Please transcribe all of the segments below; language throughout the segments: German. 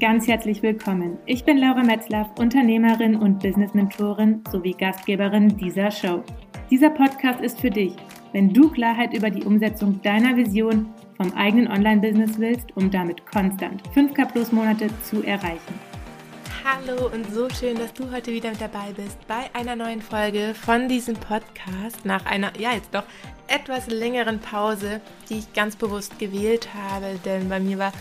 ganz herzlich willkommen. Ich bin Laura Metzlaff, Unternehmerin und Business-Mentorin sowie Gastgeberin dieser Show. Dieser Podcast ist für dich, wenn du Klarheit über die Umsetzung deiner Vision vom eigenen Online-Business willst, um damit konstant 5K plus Monate zu erreichen. Hallo und so schön, dass du heute wieder mit dabei bist bei einer neuen Folge von diesem Podcast nach einer, ja, jetzt doch etwas längeren Pause, die ich ganz bewusst gewählt habe, denn bei mir war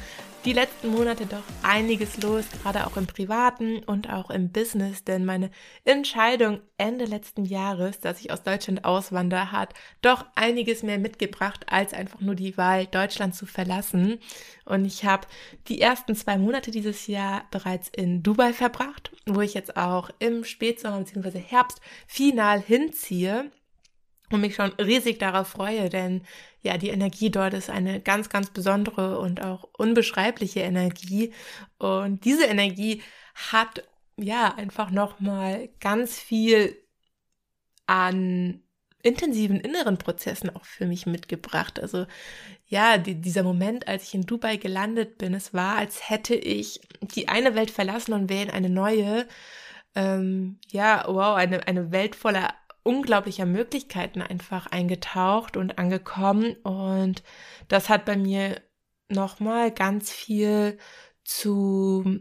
die letzten Monate doch einiges los, gerade auch im privaten und auch im Business, denn meine Entscheidung Ende letzten Jahres, dass ich aus Deutschland auswandere, hat doch einiges mehr mitgebracht, als einfach nur die Wahl, Deutschland zu verlassen. Und ich habe die ersten zwei Monate dieses Jahr bereits in Dubai verbracht, wo ich jetzt auch im Spätsommer bzw. Herbst final hinziehe und mich schon riesig darauf freue, denn ja, die Energie dort ist eine ganz, ganz besondere und auch unbeschreibliche Energie. Und diese Energie hat ja einfach nochmal ganz viel an intensiven inneren Prozessen auch für mich mitgebracht. Also ja, die, dieser Moment, als ich in Dubai gelandet bin, es war, als hätte ich die eine Welt verlassen und wäre in eine neue. Ähm, ja, wow, eine, eine Welt voller unglaublicher Möglichkeiten einfach eingetaucht und angekommen. Und das hat bei mir nochmal ganz viel zu,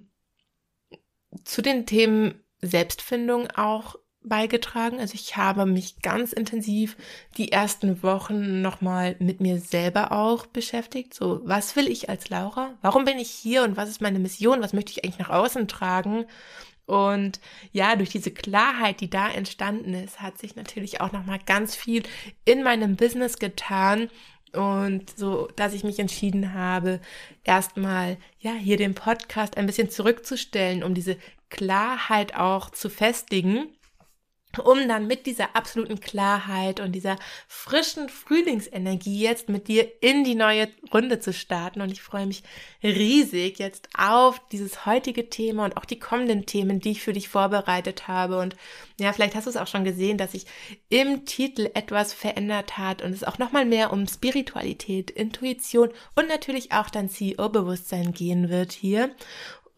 zu den Themen Selbstfindung auch beigetragen. Also ich habe mich ganz intensiv die ersten Wochen nochmal mit mir selber auch beschäftigt. So, was will ich als Laura? Warum bin ich hier und was ist meine Mission? Was möchte ich eigentlich nach außen tragen? Und ja, durch diese Klarheit, die da entstanden ist, hat sich natürlich auch nochmal ganz viel in meinem Business getan. Und so, dass ich mich entschieden habe, erstmal, ja, hier den Podcast ein bisschen zurückzustellen, um diese Klarheit auch zu festigen um dann mit dieser absoluten Klarheit und dieser frischen Frühlingsenergie jetzt mit dir in die neue Runde zu starten. Und ich freue mich riesig jetzt auf dieses heutige Thema und auch die kommenden Themen, die ich für dich vorbereitet habe. Und ja, vielleicht hast du es auch schon gesehen, dass sich im Titel etwas verändert hat und es auch nochmal mehr um Spiritualität, Intuition und natürlich auch dein CEO-Bewusstsein gehen wird hier.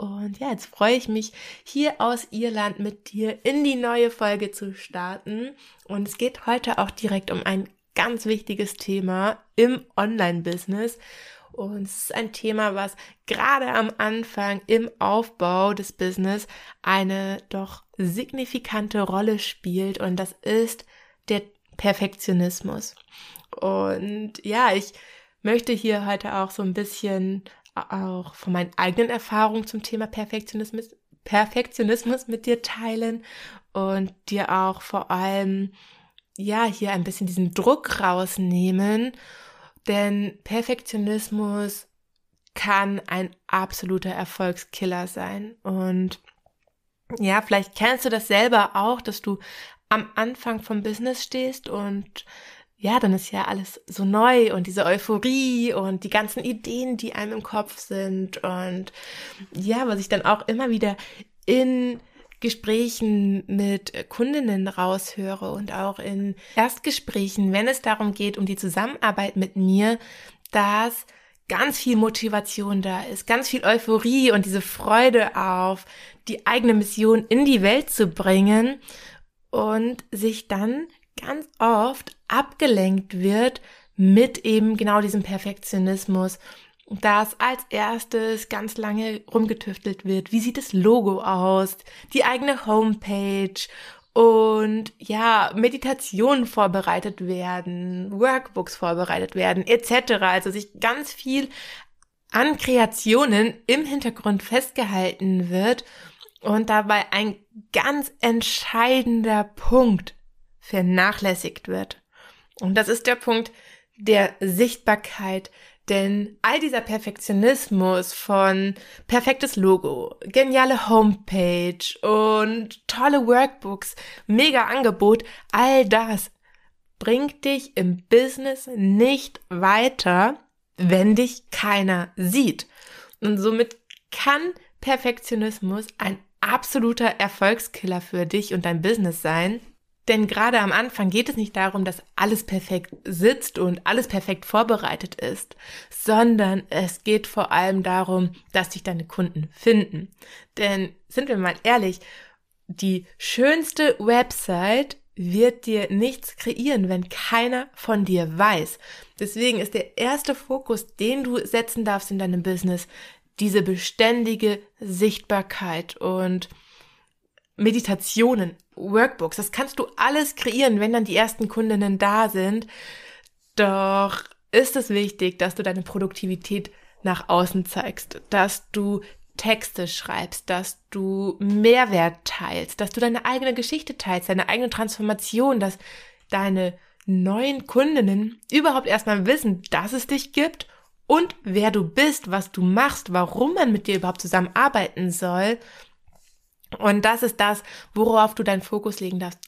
Und ja, jetzt freue ich mich, hier aus Irland mit dir in die neue Folge zu starten. Und es geht heute auch direkt um ein ganz wichtiges Thema im Online-Business. Und es ist ein Thema, was gerade am Anfang im Aufbau des Business eine doch signifikante Rolle spielt. Und das ist der Perfektionismus. Und ja, ich möchte hier heute auch so ein bisschen auch von meinen eigenen Erfahrungen zum Thema Perfektionismus, Perfektionismus mit dir teilen und dir auch vor allem, ja, hier ein bisschen diesen Druck rausnehmen, denn Perfektionismus kann ein absoluter Erfolgskiller sein. Und ja, vielleicht kennst du das selber auch, dass du am Anfang vom Business stehst und ja, dann ist ja alles so neu und diese Euphorie und die ganzen Ideen, die einem im Kopf sind und ja, was ich dann auch immer wieder in Gesprächen mit Kundinnen raushöre und auch in Erstgesprächen, wenn es darum geht, um die Zusammenarbeit mit mir, dass ganz viel Motivation da ist, ganz viel Euphorie und diese Freude auf die eigene Mission in die Welt zu bringen und sich dann ganz oft abgelenkt wird mit eben genau diesem Perfektionismus, dass als erstes ganz lange rumgetüftelt wird. Wie sieht das Logo aus? Die eigene Homepage und ja, Meditationen vorbereitet werden, Workbooks vorbereitet werden, etc. Also sich ganz viel an Kreationen im Hintergrund festgehalten wird und dabei ein ganz entscheidender Punkt vernachlässigt wird. Und das ist der Punkt der Sichtbarkeit, denn all dieser Perfektionismus von perfektes Logo, geniale Homepage und tolle Workbooks, mega Angebot, all das bringt dich im Business nicht weiter, wenn dich keiner sieht. Und somit kann Perfektionismus ein absoluter Erfolgskiller für dich und dein Business sein, Denn gerade am Anfang geht es nicht darum, dass alles perfekt sitzt und alles perfekt vorbereitet ist, sondern es geht vor allem darum, dass dich deine Kunden finden. Denn sind wir mal ehrlich, die schönste Website wird dir nichts kreieren, wenn keiner von dir weiß. Deswegen ist der erste Fokus, den du setzen darfst in deinem Business, diese beständige Sichtbarkeit und Meditationen, Workbooks. Das kannst du alles kreieren, wenn dann die ersten Kundinnen da sind. Doch ist es wichtig, dass du deine Produktivität nach außen zeigst, dass du Texte schreibst, dass du Mehrwert teilst, dass du deine eigene Geschichte teilst, deine eigene Transformation, dass deine neuen Kundinnen überhaupt erstmal wissen, dass es dich gibt und wer du bist, was du machst, warum man mit dir überhaupt zusammenarbeiten soll. Und das ist das, worauf du deinen Fokus legen darfst.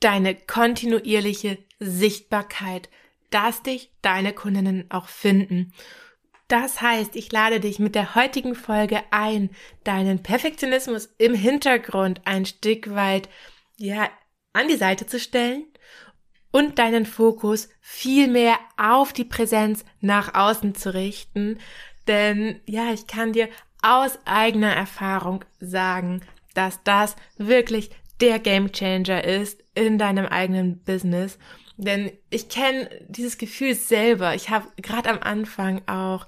Deine kontinuierliche Sichtbarkeit, dass dich deine Kundinnen auch finden. Das heißt, ich lade dich mit der heutigen Folge ein, deinen Perfektionismus im Hintergrund ein Stück weit, ja, an die Seite zu stellen und deinen Fokus viel mehr auf die Präsenz nach außen zu richten. Denn, ja, ich kann dir aus eigener Erfahrung sagen, dass das wirklich der Gamechanger ist in deinem eigenen Business denn ich kenne dieses Gefühl selber. Ich habe gerade am Anfang auch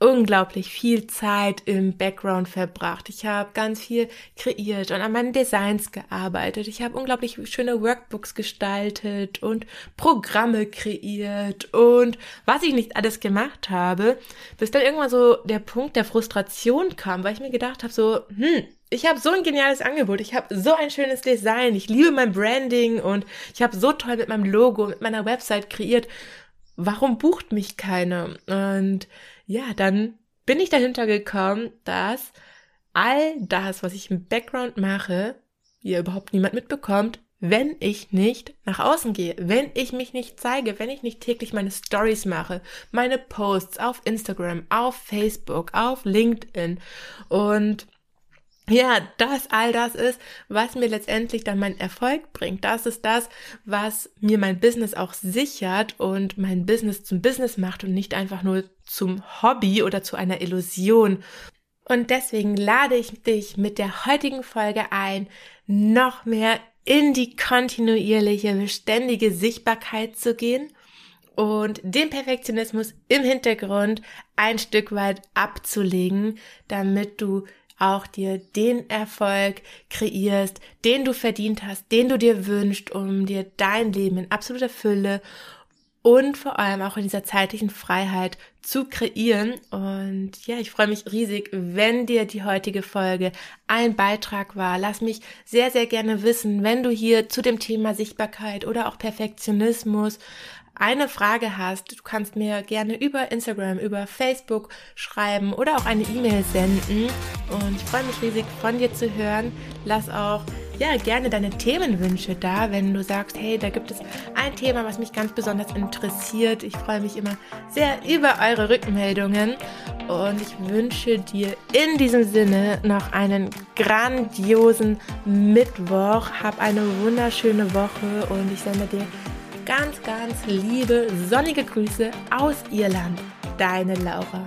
unglaublich viel Zeit im Background verbracht. Ich habe ganz viel kreiert und an meinen Designs gearbeitet. Ich habe unglaublich schöne Workbooks gestaltet und Programme kreiert und was ich nicht alles gemacht habe, bis dann irgendwann so der Punkt der Frustration kam, weil ich mir gedacht habe so, hm, ich habe so ein geniales Angebot, ich habe so ein schönes Design, ich liebe mein Branding und ich habe so toll mit meinem Logo, mit meiner Website kreiert. Warum bucht mich keiner? Und ja, dann bin ich dahinter gekommen, dass all das, was ich im Background mache, ihr überhaupt niemand mitbekommt, wenn ich nicht nach außen gehe, wenn ich mich nicht zeige, wenn ich nicht täglich meine Stories mache, meine Posts auf Instagram, auf Facebook, auf LinkedIn und ja, das all das ist, was mir letztendlich dann meinen Erfolg bringt. Das ist das, was mir mein Business auch sichert und mein Business zum Business macht und nicht einfach nur zum Hobby oder zu einer Illusion. Und deswegen lade ich dich mit der heutigen Folge ein, noch mehr in die kontinuierliche, beständige Sichtbarkeit zu gehen und den Perfektionismus im Hintergrund ein Stück weit abzulegen, damit du auch dir den Erfolg kreierst, den du verdient hast, den du dir wünschst, um dir dein Leben in absoluter Fülle und vor allem auch in dieser zeitlichen Freiheit zu kreieren. Und ja, ich freue mich riesig, wenn dir die heutige Folge ein Beitrag war. Lass mich sehr, sehr gerne wissen, wenn du hier zu dem Thema Sichtbarkeit oder auch Perfektionismus eine Frage hast, du kannst mir gerne über Instagram, über Facebook schreiben oder auch eine E-Mail senden. Und ich freue mich riesig von dir zu hören. Lass auch ja gerne deine Themenwünsche da, wenn du sagst, hey, da gibt es ein Thema, was mich ganz besonders interessiert. Ich freue mich immer sehr über eure Rückmeldungen und ich wünsche dir in diesem Sinne noch einen grandiosen Mittwoch. Hab eine wunderschöne Woche und ich sende dir ganz, ganz liebe, sonnige Grüße aus Irland. Deine Laura.